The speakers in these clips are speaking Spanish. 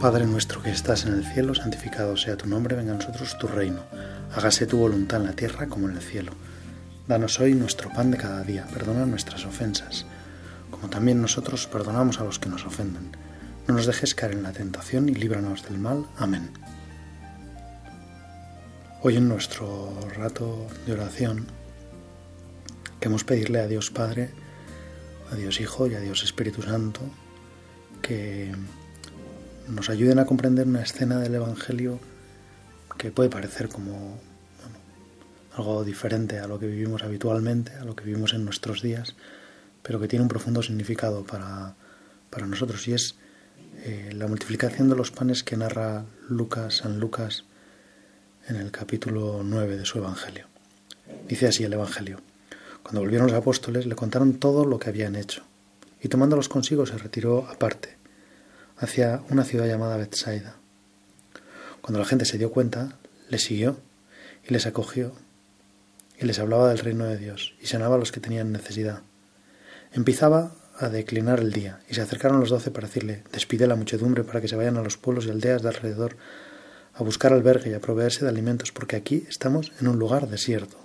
Padre nuestro que estás en el cielo, santificado sea tu nombre, venga a nosotros tu reino. Hágase tu voluntad en la tierra como en el cielo. Danos hoy nuestro pan de cada día, perdona nuestras ofensas, como también nosotros perdonamos a los que nos ofenden. No nos dejes caer en la tentación y líbranos del mal. Amén. Hoy en nuestro rato de oración queremos pedirle a Dios Padre, a Dios Hijo y a Dios Espíritu Santo que nos ayuden a comprender una escena del Evangelio que puede parecer como algo diferente a lo que vivimos habitualmente, a lo que vivimos en nuestros días, pero que tiene un profundo significado para, nosotros y es eh, la multiplicación de los panes que narra Lucas, San Lucas, en el capítulo 9 de su Evangelio. Dice así el Evangelio. Cuando volvieron los apóstoles le contaron todo lo que habían hecho, y tomándolos consigo se retiró aparte hacia una ciudad llamada Bethsaida. Cuando la gente se dio cuenta, le siguió y les acogió y les hablaba del reino de Dios y sanaba a los que tenían necesidad. Empezaba a declinar el día y se acercaron los doce para decirle, despide la muchedumbre para que se vayan a los pueblos y aldeas de alrededor a buscar albergue y a proveerse de alimentos, porque aquí estamos en un lugar desierto.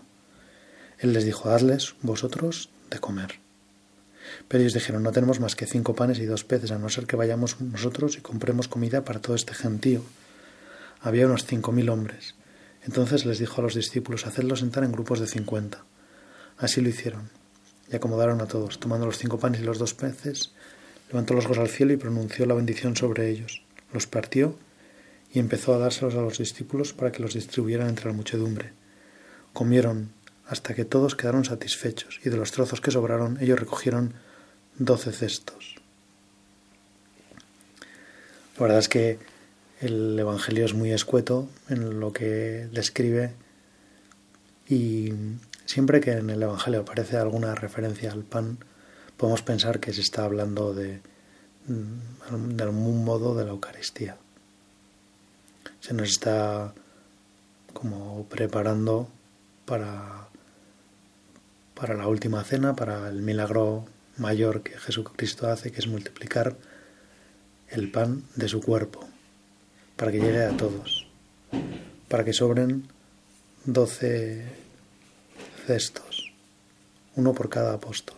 Él les dijo, hazles vosotros de comer. Pero ellos dijeron, no tenemos más que cinco panes y dos peces, a no ser que vayamos nosotros y compremos comida para todo este gentío. Había unos cinco mil hombres. Entonces les dijo a los discípulos, hacedlos sentar en grupos de cincuenta. Así lo hicieron, y acomodaron a todos, tomando los cinco panes y los dos peces, levantó los ojos al cielo y pronunció la bendición sobre ellos, los partió y empezó a dárselos a los discípulos para que los distribuyeran entre la muchedumbre. Comieron hasta que todos quedaron satisfechos, y de los trozos que sobraron ellos recogieron doce cestos. La verdad es que el Evangelio es muy escueto en lo que describe y siempre que en el Evangelio aparece alguna referencia al pan, podemos pensar que se está hablando de, de algún modo de la Eucaristía. Se nos está como preparando para, para la última cena, para el milagro mayor que Jesucristo hace, que es multiplicar el pan de su cuerpo, para que llegue a todos, para que sobren doce cestos, uno por cada apóstol.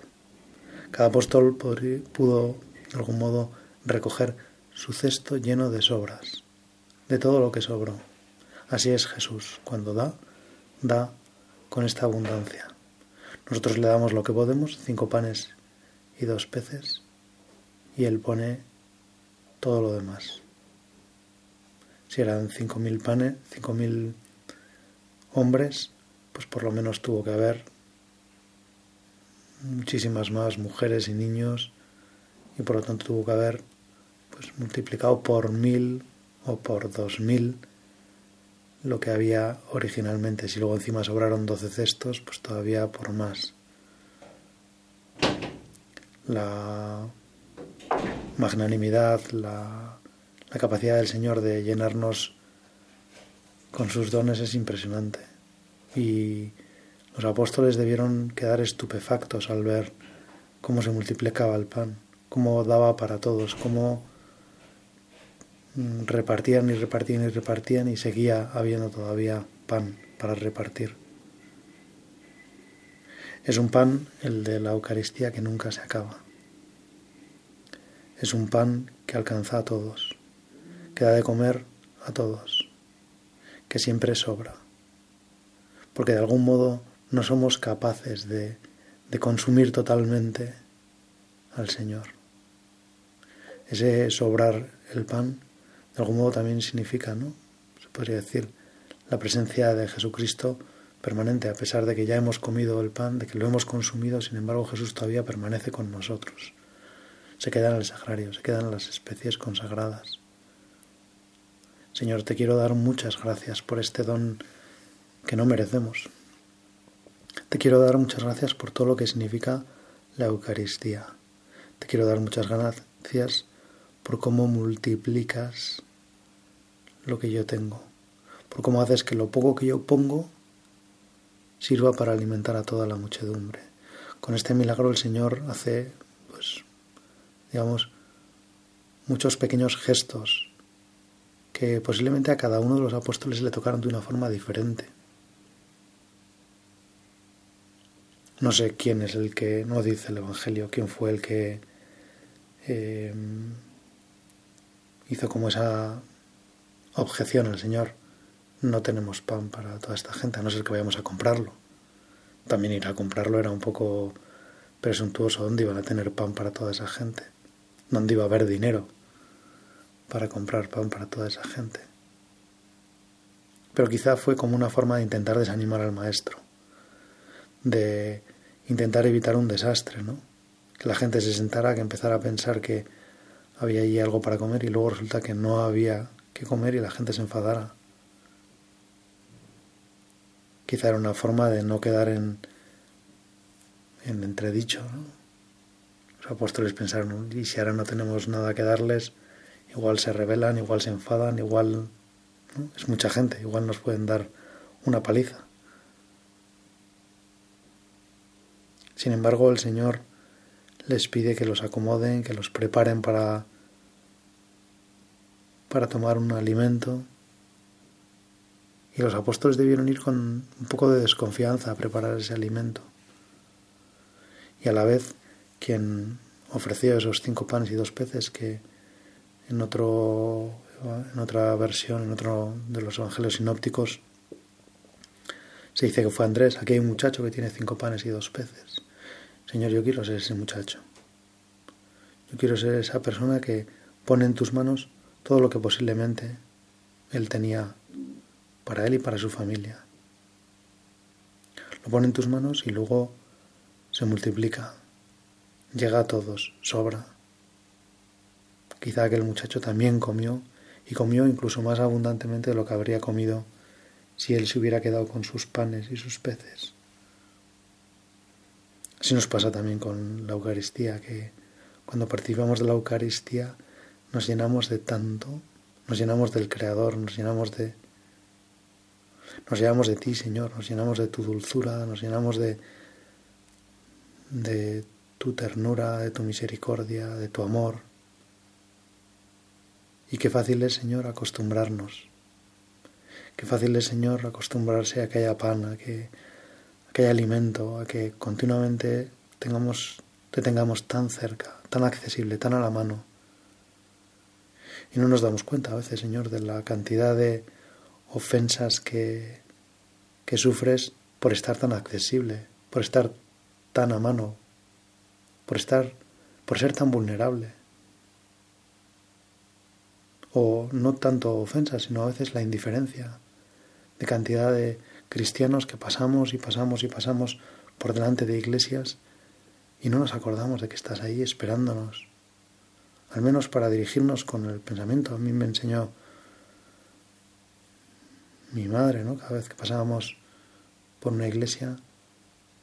Cada apóstol pudo, de algún modo, recoger su cesto lleno de sobras, de todo lo que sobró. Así es Jesús, cuando da, da con esta abundancia. Nosotros le damos lo que podemos, cinco panes y dos peces y él pone todo lo demás. Si eran cinco mil panes, cinco mil hombres, pues por lo menos tuvo que haber muchísimas más mujeres y niños y por lo tanto tuvo que haber pues multiplicado por mil o por dos mil lo que había originalmente. Si luego encima sobraron doce cestos, pues todavía por más la magnanimidad, la, capacidad del Señor de llenarnos con sus dones es impresionante. Y los apóstoles debieron quedar estupefactos al ver cómo se multiplicaba el pan, cómo daba para todos, cómo mm, repartían y repartían y repartían y seguía habiendo todavía pan para repartir. Es un pan, el de la Eucaristía, que nunca se acaba. Es un pan que alcanza a todos, que da de comer a todos, que siempre sobra. Porque de algún modo no somos capaces de, de consumir totalmente al Señor. Ese sobrar el pan, de algún modo también significa, ¿no? Se podría decir, la presencia de Jesucristo permanente, a pesar de que ya hemos comido el pan, de que lo hemos consumido, sin embargo Jesús todavía permanece con nosotros. Se queda en el sagrario, se quedan las especies consagradas. Señor, te quiero dar muchas gracias por este don que no merecemos. Te quiero dar muchas gracias por todo lo que significa la Eucaristía. Te quiero dar muchas gracias por cómo multiplicas lo que yo tengo, por cómo haces que lo poco que yo pongo sirva para alimentar a toda la muchedumbre. Con este milagro el Señor hace, pues, digamos, muchos pequeños gestos que posiblemente a cada uno de los apóstoles le tocaron de una forma diferente. No sé quién es el que, no dice el Evangelio, quién fue el que eh, hizo como esa objeción al Señor. No tenemos pan para toda esta gente, a no ser que vayamos a comprarlo. También ir a comprarlo era un poco presuntuoso. ¿Dónde iban a tener pan para toda esa gente? ¿Dónde iba a haber dinero para comprar pan para toda esa gente? Pero quizá fue como una forma de intentar desanimar al maestro, de intentar evitar un desastre, ¿no? Que la gente se sentara, que empezara a pensar que había allí algo para comer y luego resulta que no había que comer y la gente se enfadara. Quizá era una forma de no quedar en, en entredicho. Los apóstoles pensaron, y si ahora no tenemos nada que darles, igual se rebelan, igual se enfadan, igual es mucha gente, igual nos pueden dar una paliza. Sin embargo, el Señor les pide que los acomoden, que los preparen para, para tomar un alimento. Y los apóstoles debieron ir con un poco de desconfianza a preparar ese alimento. Y a la vez, quien ofreció esos cinco panes y dos peces que en, otro, en otra versión, en otro de los evangelios sinópticos, se dice que fue Andrés. Aquí hay un muchacho que tiene cinco panes y dos peces. Señor, yo quiero ser ese muchacho. Yo quiero ser esa persona que pone en tus manos todo lo que posiblemente Él tenía para Él y para su familia. Lo pone en tus manos y luego se multiplica. Llega a todos, sobra. Quizá aquel muchacho también comió y comió incluso más abundantemente de lo que habría comido si él se hubiera quedado con sus panes y sus peces. Así nos pasa también con la Eucaristía, que cuando participamos de la Eucaristía nos llenamos de tanto, nos llenamos del Creador, nos llenamos de... Nos llenamos de ti, Señor, nos llenamos de tu dulzura, nos llenamos de, de tu ternura, de tu misericordia, de tu amor. Y qué fácil es, Señor, acostumbrarnos. Qué fácil es, Señor, acostumbrarse a que haya pan, a que haya alimento, a que continuamente tengamos, te tengamos tan cerca, tan accesible, tan a la mano. Y no nos damos cuenta a veces, Señor, de la cantidad de ofensas que, que sufres por estar tan accesible, por estar tan a mano, por estar, por ser tan vulnerable. O no tanto ofensas, sino a veces la indiferencia, de cantidad de cristianos que pasamos y pasamos y pasamos por delante de iglesias y no nos acordamos de que estás ahí esperándonos, al menos para dirigirnos con el pensamiento. A mí me enseñó mi madre, ¿no? Cada vez que pasábamos por una iglesia,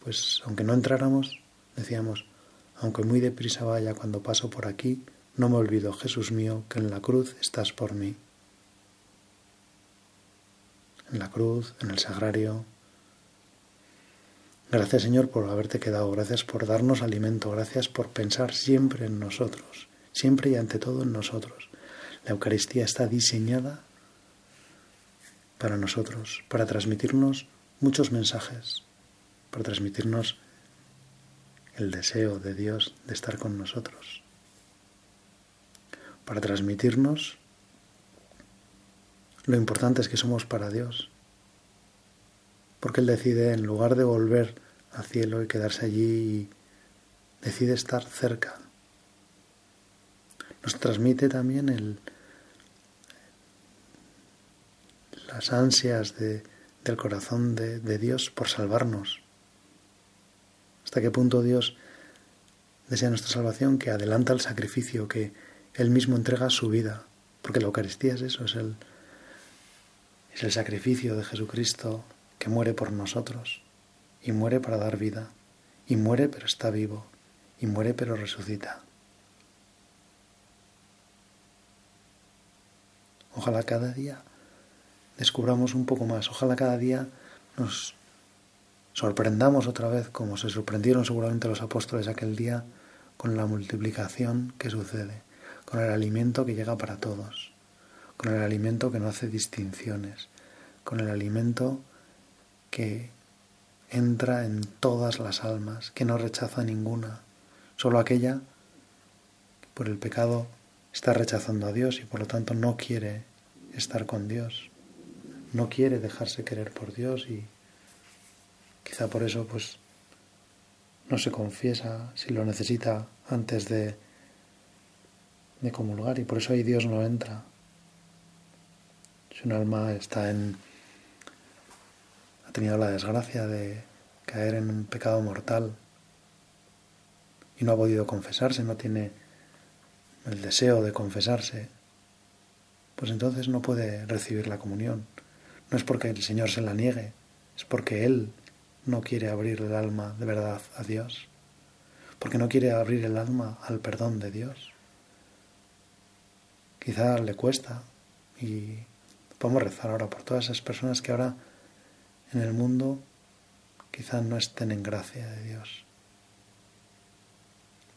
pues aunque no entráramos, decíamos, aunque muy deprisa vaya cuando paso por aquí, no me olvido, Jesús mío, que en la cruz estás por mí en la cruz, en el sagrario. Gracias Señor por haberte quedado, gracias por darnos alimento, gracias por pensar siempre en nosotros, siempre y ante todo en nosotros. La Eucaristía está diseñada para nosotros, para transmitirnos muchos mensajes, para transmitirnos el deseo de Dios de estar con nosotros, para transmitirnos lo importante es que somos para Dios. Porque Él decide, en lugar de volver al cielo y quedarse allí, decide estar cerca. Nos transmite también el, las ansias de, del corazón de, de Dios por salvarnos. Hasta qué punto Dios desea nuestra salvación, que adelanta el sacrificio, que Él mismo entrega su vida. Porque la Eucaristía es eso, es el, es el sacrificio de Jesucristo que muere por nosotros y muere para dar vida y muere pero está vivo y muere pero resucita. Ojalá cada día descubramos un poco más, ojalá cada día nos sorprendamos otra vez como se sorprendieron seguramente los apóstoles aquel día con la multiplicación que sucede, con el alimento que llega para todos con el alimento que no hace distinciones, con el alimento que entra en todas las almas, que no rechaza ninguna, solo aquella que por el pecado está rechazando a Dios y por lo tanto no quiere estar con Dios, no quiere dejarse querer por Dios y quizá por eso pues no se confiesa si lo necesita antes de, de comulgar y por eso ahí Dios no entra. Si un alma está en tenido la desgracia de caer en un pecado mortal y no ha podido confesarse, no tiene el deseo de confesarse, pues entonces no puede recibir la comunión. No es porque el Señor se la niegue, es porque Él no quiere abrir el alma de verdad a Dios, porque no quiere abrir el alma al perdón de Dios. Quizá le cuesta y podemos rezar ahora por todas esas personas que ahora en el mundo quizás no estén en gracia de Dios,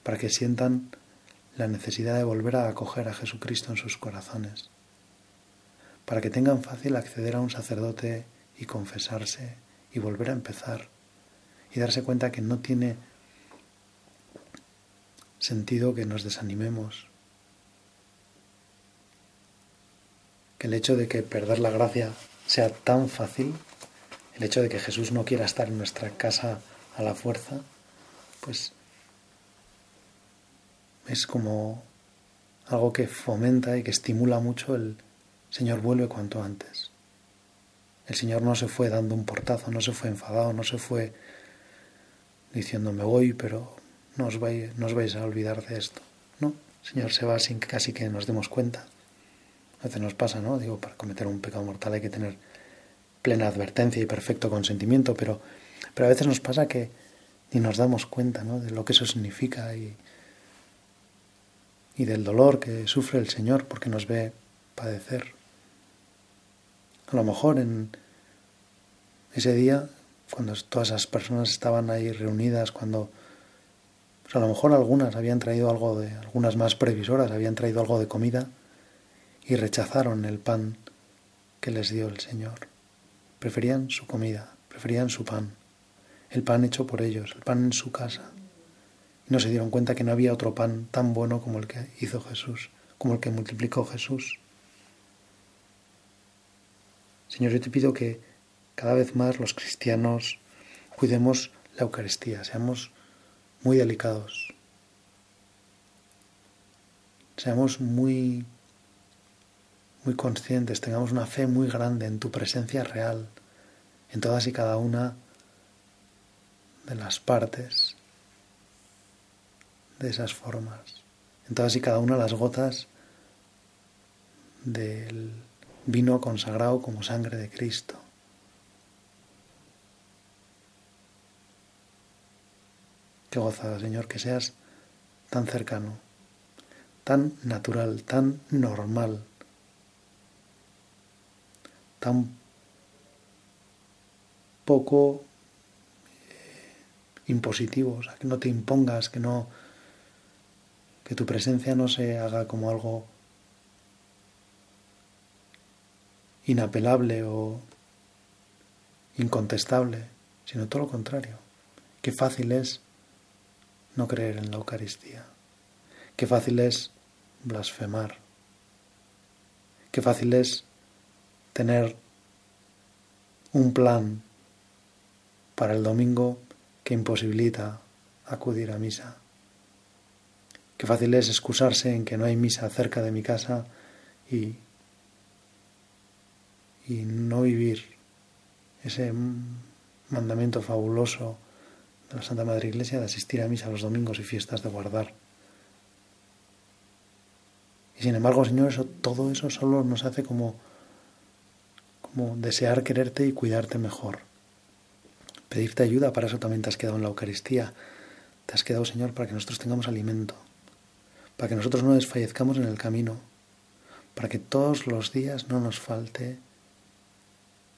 para que sientan la necesidad de volver a acoger a Jesucristo en sus corazones, para que tengan fácil acceder a un sacerdote y confesarse y volver a empezar y darse cuenta que no tiene sentido que nos desanimemos, que el hecho de que perder la gracia sea tan fácil el hecho de que Jesús no quiera estar en nuestra casa a la fuerza, pues es como algo que fomenta y que estimula mucho el Señor vuelve cuanto antes. El Señor no se fue dando un portazo, no se fue enfadado, no se fue diciendo me voy, pero no os, vais, no os vais a olvidar de esto. No, el Señor se va sin que casi que nos demos cuenta. A veces nos pasa, ¿no? Digo, para cometer un pecado mortal hay que tener plena advertencia y perfecto consentimiento, pero, pero a veces nos pasa que ni nos damos cuenta ¿no? de lo que eso significa y, y del dolor que sufre el Señor porque nos ve padecer. A lo mejor en ese día, cuando todas esas personas estaban ahí reunidas, cuando pues a lo mejor algunas habían traído algo de, algunas más previsoras habían traído algo de comida y rechazaron el pan que les dio el Señor. Preferían su comida, preferían su pan, el pan hecho por ellos, el pan en su casa. Y no se dieron cuenta que no había otro pan tan bueno como el que hizo Jesús, como el que multiplicó Jesús. Señor, yo te pido que cada vez más los cristianos cuidemos la Eucaristía, seamos muy delicados, seamos muy muy conscientes, tengamos una fe muy grande en tu presencia real, en todas y cada una de las partes de esas formas, en todas y cada una de las gotas del vino consagrado como sangre de Cristo. Qué gozada, Señor, que seas tan cercano, tan natural, tan normal tan poco eh, impositivo, o sea, que no te impongas, que no que tu presencia no se haga como algo inapelable o incontestable, sino todo lo contrario. Qué fácil es no creer en la Eucaristía. Qué fácil es blasfemar. Qué fácil es tener un plan para el domingo que imposibilita acudir a misa. Qué fácil es excusarse en que no hay misa cerca de mi casa y, y no vivir ese mandamiento fabuloso de la Santa Madre Iglesia de asistir a misa los domingos y fiestas de guardar. Y sin embargo, Señor, eso, todo eso solo nos hace como como desear quererte y cuidarte mejor. Pedirte ayuda, para eso también te has quedado en la Eucaristía. Te has quedado, Señor, para que nosotros tengamos alimento, para que nosotros no desfallezcamos en el camino, para que todos los días no nos falte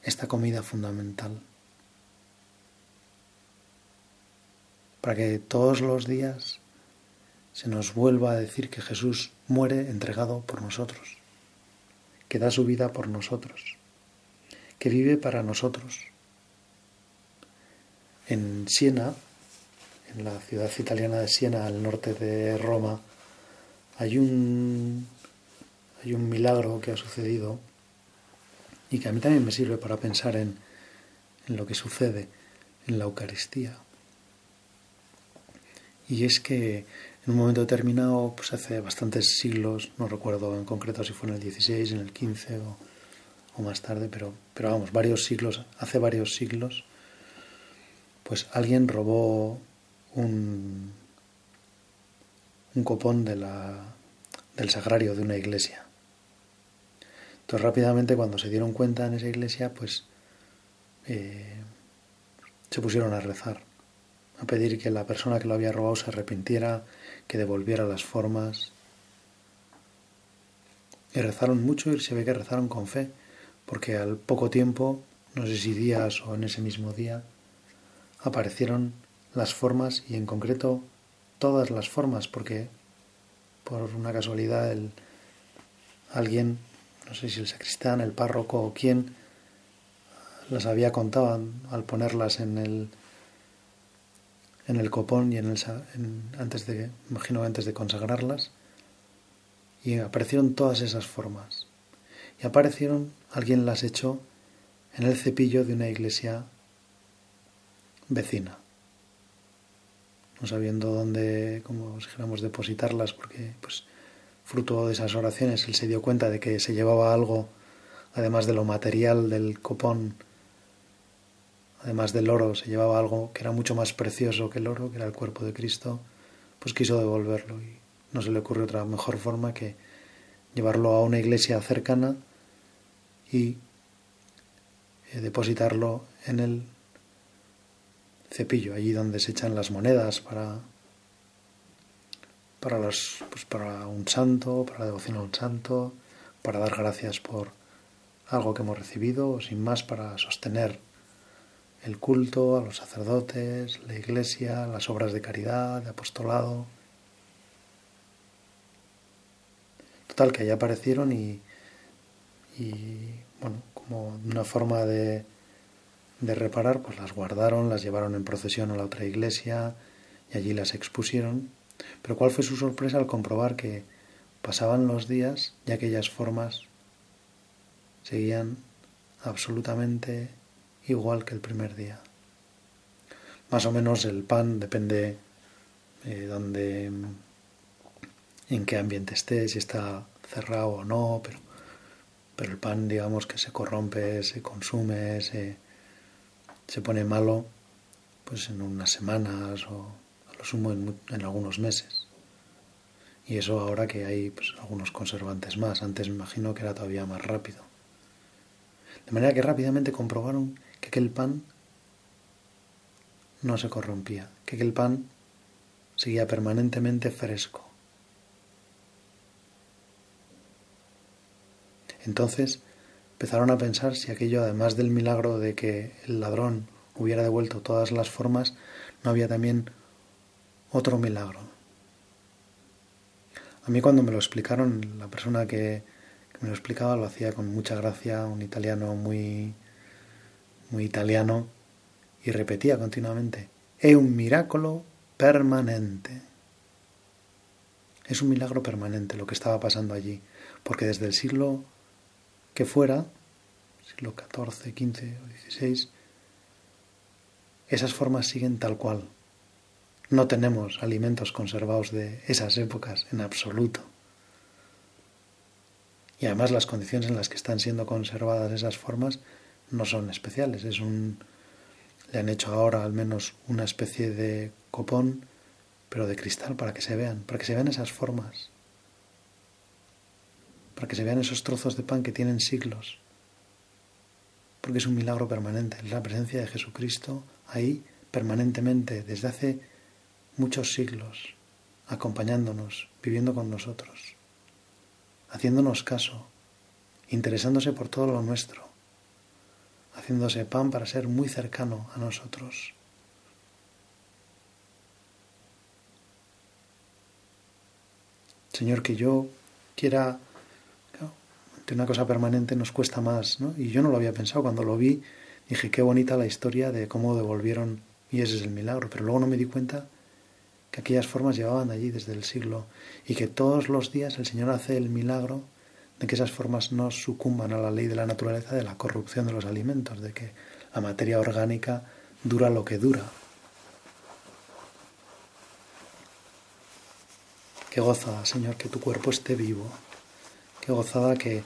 esta comida fundamental, para que todos los días se nos vuelva a decir que Jesús muere entregado por nosotros que da su vida por nosotros, que vive para nosotros. En Siena, en la ciudad italiana de Siena, al norte de Roma, hay un, hay un milagro que ha sucedido y que a mí también me sirve para pensar en, en lo que sucede en la Eucaristía. Y es que en un momento determinado, pues hace bastantes siglos, no recuerdo en concreto si fue en el 16, en el 15 o, o más tarde, pero, pero vamos, varios siglos, hace varios siglos, pues alguien robó un, un copón de la, del sagrario de una iglesia. Entonces rápidamente cuando se dieron cuenta en esa iglesia, pues eh, se pusieron a rezar, a pedir que la persona que lo había robado se arrepintiera, que devolviera las formas. Y rezaron mucho y se ve que rezaron con fe, porque al poco tiempo, no sé si días o en ese mismo día, aparecieron las formas y en concreto todas las formas, porque por una casualidad el, alguien, no sé si el sacristán, el párroco o quién, las había contado al ponerlas en el en el copón y en el antes de imagino antes de consagrarlas y aparecieron todas esas formas. Y aparecieron alguien las echó en el cepillo de una iglesia vecina. No sabiendo dónde, como dijéramos, depositarlas, porque pues fruto de esas oraciones él se dio cuenta de que se llevaba algo, además de lo material del copón, además del oro, se llevaba algo que era mucho más precioso que el oro, que era el cuerpo de Cristo, pues quiso devolverlo y no se le ocurrió otra mejor forma que llevarlo a una iglesia cercana y eh, depositarlo en el cepillo, allí donde se echan las monedas para para los pues para un santo, para la devoción a un santo, para dar gracias por algo que hemos recibido, o sin más para sostener el culto a los sacerdotes, la iglesia, las obras de caridad, de apostolado. Total, que allá aparecieron y, y bueno, como una forma de, de reparar, pues las guardaron, las llevaron en procesión a la otra iglesia y allí las expusieron. Pero cuál fue su sorpresa al comprobar que pasaban los días y aquellas formas seguían absolutamente igual que el primer día. Más o menos el pan depende de eh, donde, en qué ambiente esté, si está cerrado o no, pero, pero el pan digamos que se corrompe, se consume, se se pone malo pues en unas semanas o lo sumo en, algunos meses. Y eso ahora que hay pues, algunos conservantes más. Antes me imagino que era todavía más rápido. De manera que rápidamente comprobaron que aquel pan no se corrompía, que aquel pan seguía permanentemente fresco. Entonces empezaron a pensar si aquello, además del milagro de que el ladrón hubiera devuelto todas las formas, no había también otro milagro. A mí cuando me lo explicaron, la persona que, me lo explicaba lo hacía con mucha gracia, un italiano muy, muy italiano, y repetía continuamente, es un milagro permanente. Es un milagro permanente lo que estaba pasando allí, porque desde el siglo que fuera, siglo XIV, XV o XVI, esas formas siguen tal cual. No tenemos alimentos conservados de esas épocas en absoluto. Y además las condiciones en las que están siendo conservadas esas formas no son especiales. Es un, le han hecho ahora al menos una especie de copón, pero de cristal para que se vean, para que se vean esas formas para que se vean esos trozos de pan que tienen siglos, porque es un milagro permanente, es la presencia de Jesucristo ahí permanentemente desde hace muchos siglos, acompañándonos, viviendo con nosotros, haciéndonos caso, interesándose por todo lo nuestro, haciéndose pan para ser muy cercano a nosotros. Señor, que yo quiera de una cosa permanente nos cuesta más, ¿no? Y yo no lo había pensado. Cuando lo vi, dije, qué bonita la historia de cómo devolvieron, y ese es el milagro. Pero luego no me di cuenta que aquellas formas llevaban allí desde el siglo y que todos los días el Señor hace el milagro de que esas formas no sucumban a la ley de la naturaleza de la corrupción de los alimentos, de que la materia orgánica dura lo que dura. Qué gozada, Señor, que tu cuerpo esté vivo. Qué gozada que,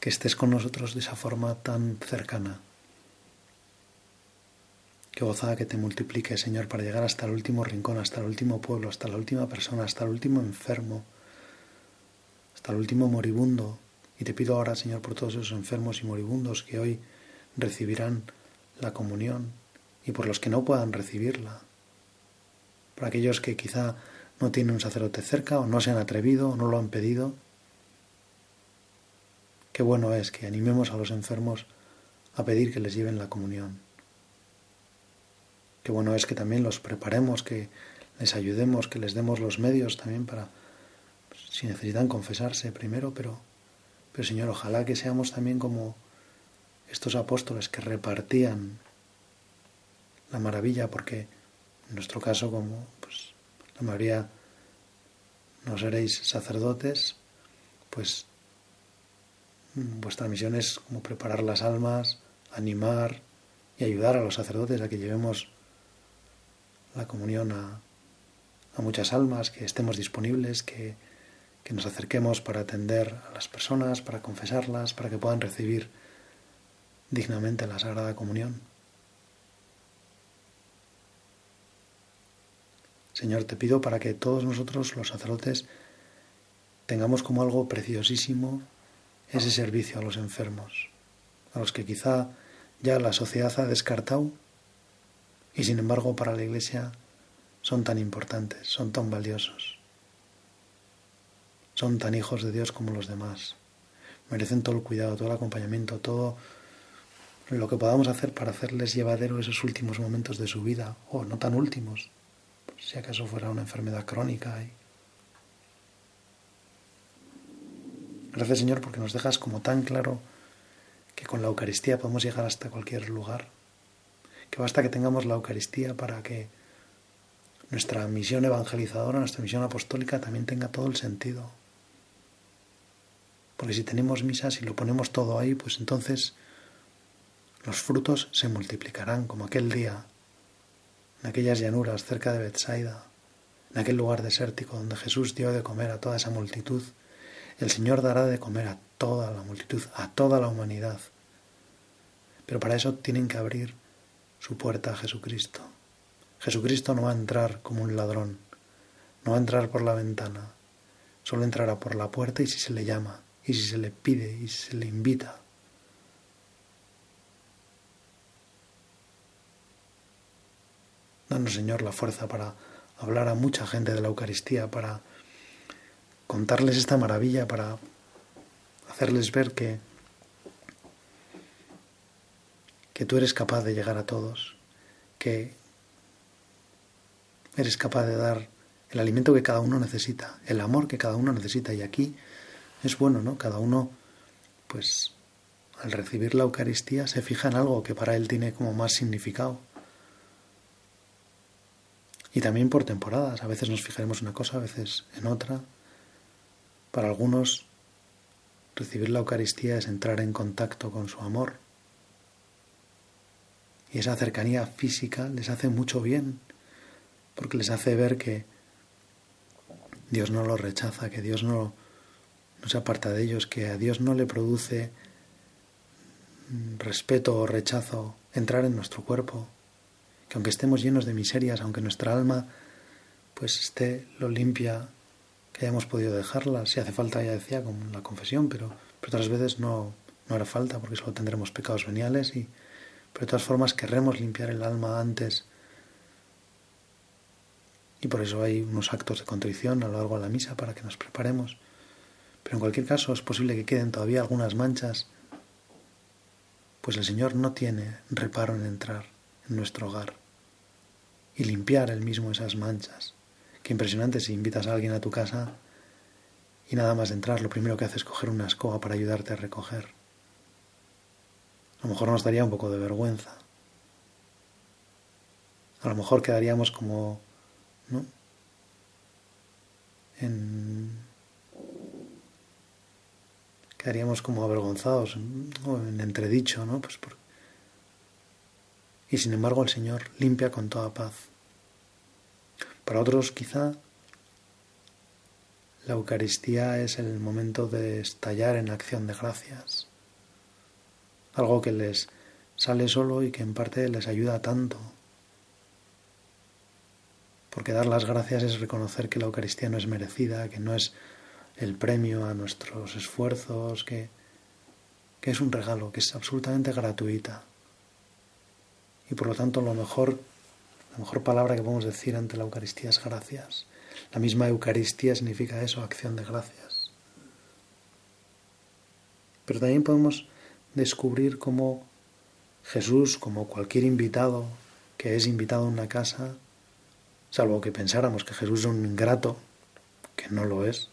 que estés con nosotros de esa forma tan cercana. Qué gozada que te multiplique, Señor, para llegar hasta el último rincón, hasta el último pueblo, hasta la última persona, hasta el último enfermo, hasta el último moribundo. Y te pido ahora, Señor, por todos esos enfermos y moribundos que hoy recibirán la comunión y por los que no puedan recibirla, por aquellos que quizá no tienen un sacerdote cerca o no se han atrevido o no lo han pedido. Qué bueno es que animemos a los enfermos a pedir que les lleven la comunión. Qué bueno es que también los preparemos, que les ayudemos, que les demos los medios también para, pues, si necesitan confesarse primero, pero, pero Señor, ojalá que seamos también como estos apóstoles que repartían la maravilla, porque en nuestro caso, como pues, la mayoría no seréis sacerdotes, pues vuestra misión es como preparar las almas, animar y ayudar a los sacerdotes a que llevemos la comunión a, muchas almas, que estemos disponibles, que, que nos acerquemos para atender a las personas, para confesarlas, para que puedan recibir dignamente la Sagrada Comunión. Señor, te pido para que todos nosotros, los sacerdotes, tengamos como algo preciosísimo ese servicio a los enfermos, a los que quizá ya la sociedad ha descartado y sin embargo para la Iglesia son tan importantes, son tan valiosos, son tan hijos de Dios como los demás. Merecen todo el cuidado, todo el acompañamiento, todo lo que podamos hacer para hacerles llevadero esos últimos momentos de su vida, o no tan últimos, si acaso fuera una enfermedad crónica. Gracias Señor porque nos dejas como tan claro que con la Eucaristía podemos llegar hasta cualquier lugar, que basta que tengamos la Eucaristía para que nuestra misión evangelizadora, nuestra misión apostólica también tenga todo el sentido. Porque si tenemos misas y lo ponemos todo ahí, pues entonces los frutos se multiplicarán como aquel día en aquellas llanuras cerca de Bethsaida, en aquel lugar desértico donde Jesús dio de comer a toda esa multitud, el Señor dará de comer a toda la multitud, a toda la humanidad. Pero para eso tienen que abrir su puerta a Jesucristo. Jesucristo no va a entrar como un ladrón, no va a entrar por la ventana, solo entrará por la puerta y si se le llama, y si se le pide, y si se le invita. Danos, Señor, la fuerza para hablar a mucha gente de la Eucaristía, para contarles esta maravilla, para hacerles ver que, que tú eres capaz de llegar a todos, que eres capaz de dar el alimento que cada uno necesita, el amor que cada uno necesita. Y aquí es bueno, ¿no? Cada uno, pues, al recibir la Eucaristía se fija en algo que para él tiene como más significado. Y también por temporadas. A veces nos fijaremos en una cosa, a veces en otra. Para algunos, recibir la Eucaristía es entrar en contacto con su amor. Y esa cercanía física les hace mucho bien, porque les hace ver que Dios no los rechaza, que Dios no, no se aparta de ellos, que a Dios no le produce respeto o rechazo entrar en nuestro cuerpo, que aunque estemos llenos de miserias, aunque nuestra alma pues esté lo limpia que hayamos podido dejarla, si hace falta ya decía como la confesión, pero, pero otras veces no, no hará falta porque solo tendremos pecados veniales y pero de todas formas querremos limpiar el alma antes y por eso hay unos actos de contrición a lo largo de la misa para que nos preparemos. Pero en cualquier caso es posible que queden todavía algunas manchas, pues el Señor no tiene reparo en entrar en nuestro hogar y limpiar él mismo esas manchas. Qué impresionante si invitas a alguien a tu casa y nada más de entrar lo primero que hace es coger una escoba para ayudarte a recoger. A lo mejor nos daría un poco de vergüenza. A lo mejor quedaríamos como, ¿no? En, quedaríamos como avergonzados o en entredicho, ¿no? Pues Y sin embargo el Señor limpia con toda paz. Para otros quizá la Eucaristía es el momento de estallar en acción de gracias, algo que les sale solo y que en parte les ayuda tanto porque dar las gracias es reconocer que la Eucaristía no es merecida, que no es el premio a nuestros esfuerzos, que, que es un regalo, que es absolutamente gratuita. Y por lo tanto lo mejor, la mejor palabra que podemos decir ante la Eucaristía es gracias. La misma Eucaristía significa eso, acción de gracias. Pero también podemos descubrir cómo Jesús, como cualquier invitado que es invitado a una casa, salvo que pensáramos que Jesús es un ingrato, que no lo es,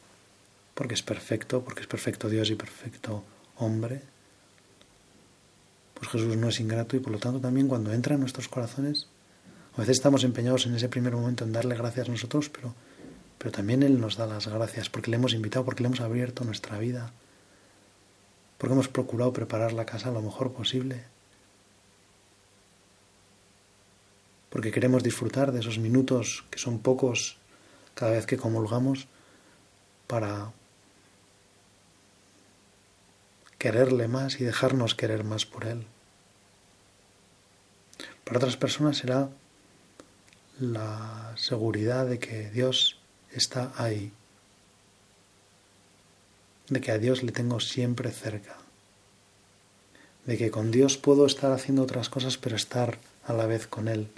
porque es perfecto, porque es perfecto Dios y perfecto hombre, pues Jesús no es ingrato y por lo tanto también cuando entra en nuestros corazones, a veces estamos empeñados en ese primer momento en darle gracias a nosotros, pero, pero también Él nos da las gracias porque le hemos invitado, porque le hemos abierto nuestra vida, porque hemos procurado preparar la casa lo mejor posible porque queremos disfrutar de esos minutos que son pocos cada vez que comulgamos para quererle más y dejarnos querer más por Él. Para otras personas será la seguridad de que Dios está ahí, de que a Dios le tengo siempre cerca, de que con Dios puedo estar haciendo otras cosas pero estar a la vez con Él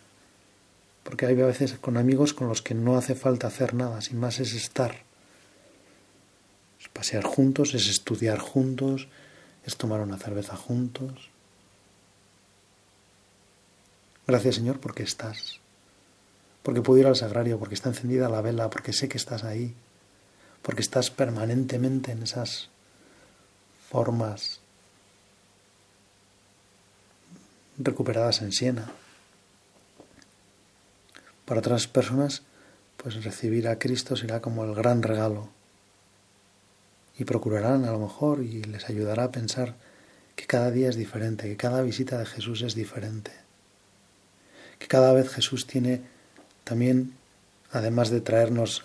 porque hay a veces con amigos con los que no hace falta hacer nada, sin más es estar. Es pasear juntos, es estudiar juntos, es tomar una cerveza juntos. Gracias Señor porque estás, porque puedo ir al sagrario, porque está encendida la vela, porque sé que estás ahí, porque estás permanentemente en esas formas recuperadas en Siena. Para otras personas, pues recibir a Cristo será como el gran regalo. Y procurarán a lo mejor y les ayudará a pensar que cada día es diferente, que cada visita de Jesús es diferente. Que cada vez Jesús tiene también, además de traernos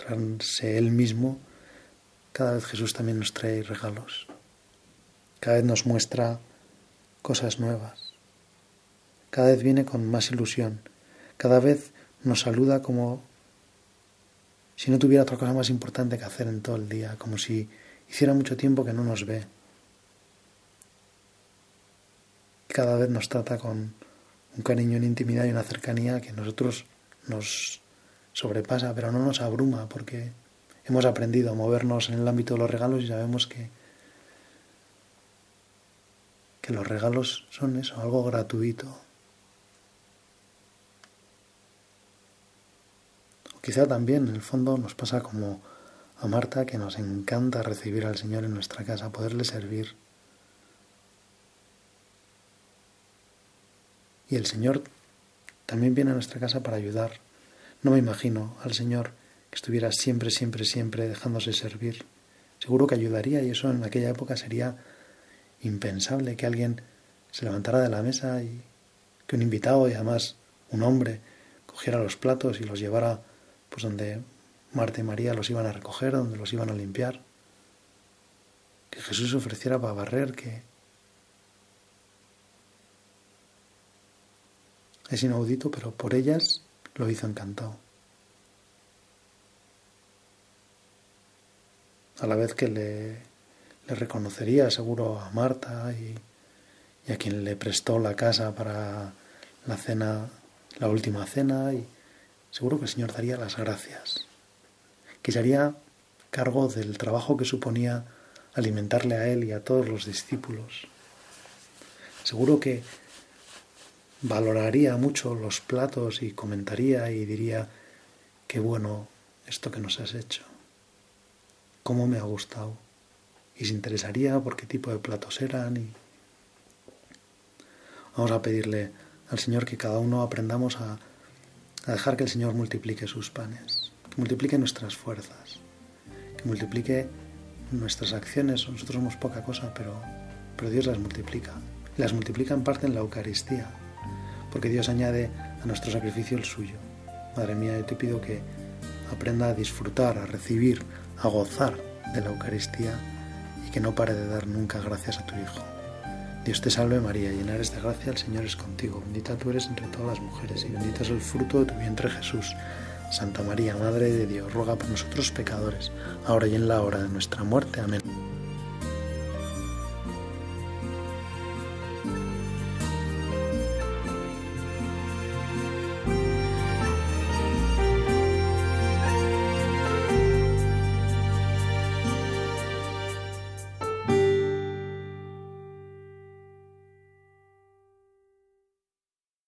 a traerse Él mismo, cada vez Jesús también nos trae regalos. Cada vez nos muestra cosas nuevas. Cada vez viene con más ilusión cada vez nos saluda como si no tuviera otra cosa más importante que hacer en todo el día, como si hiciera mucho tiempo que no nos ve. Cada vez nos trata con un cariño, una intimidad y una cercanía que nosotros nos sobrepasa, pero no nos abruma porque hemos aprendido a movernos en el ámbito de los regalos y sabemos que, que los regalos son eso, algo gratuito, Quizá también en el fondo nos pasa como a Marta que nos encanta recibir al Señor en nuestra casa, poderle servir. Y el Señor también viene a nuestra casa para ayudar. No me imagino al Señor que estuviera siempre, siempre, siempre dejándose servir. Seguro que ayudaría y eso en aquella época sería impensable que alguien se levantara de la mesa y que un invitado y además un hombre cogiera los platos y los llevara pues donde Marta y María los iban a recoger, donde los iban a limpiar, que Jesús ofreciera para barrer, que es inaudito, pero por ellas lo hizo encantado. A la vez que le, reconocería seguro a Marta y, y a quien le prestó la casa para la cena, la última cena y seguro que el Señor daría las gracias, que se haría cargo del trabajo que suponía alimentarle a Él y a todos los discípulos. Seguro que valoraría mucho los platos y comentaría y diría, qué bueno esto que nos has hecho. cómo me ha gustado. Y se interesaría por qué tipo de platos eran. Y... Vamos a pedirle al Señor que cada uno aprendamos a, a dejar que el Señor multiplique sus panes, que multiplique nuestras fuerzas, que multiplique nuestras acciones. Nosotros somos poca cosa, pero, pero Dios las multiplica. Las multiplica en parte en la Eucaristía, porque Dios añade a nuestro sacrificio el suyo. Madre mía, yo te pido que aprenda a disfrutar, a recibir, a gozar de la Eucaristía y que no pare de dar nunca gracias a tu Hijo. Dios te salve María, llena eres de gracia, el Señor es contigo, bendita tú eres entre todas las mujeres y bendito es el fruto de tu vientre Jesús. Santa María, Madre de Dios, ruega por nosotros pecadores, ahora y en la hora de nuestra muerte. Amén.